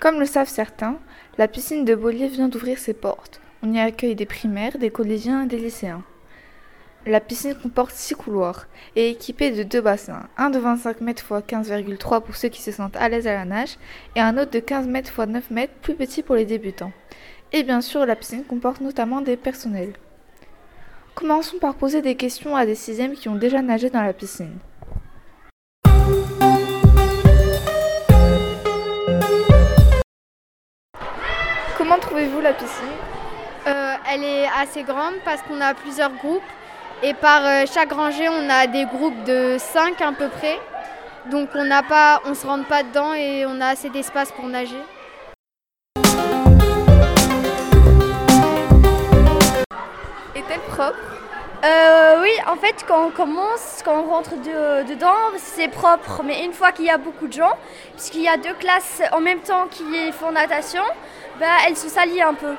Comme le savent certains, la piscine de Beaulieu vient d'ouvrir ses portes. On y accueille des primaires, des collégiens et des lycéens. La piscine comporte six couloirs et est équipée de deux bassins, un de 25 mètres x 15,3 pour ceux qui se sentent à l'aise à la nage et un autre de 15 mètres x 9 mètres plus petit pour les débutants. Et bien sûr, la piscine comporte notamment des personnels. Commençons par poser des questions à des sixièmes qui ont déjà nagé dans la piscine. Comment trouvez-vous la piscine? Euh, elle est assez grande parce qu'on a plusieurs groupes et par euh, chaque rangée on a des groupes de 5 à peu près. Donc on on se rentre pas dedans et on a assez d'espace pour nager. Euh, oui, en fait, quand on commence, quand on rentre de- dedans, c'est propre. Mais une fois qu'il y a beaucoup de gens, puisqu'il y a deux classes en même temps qui font natation, bah, elle se salit un peu.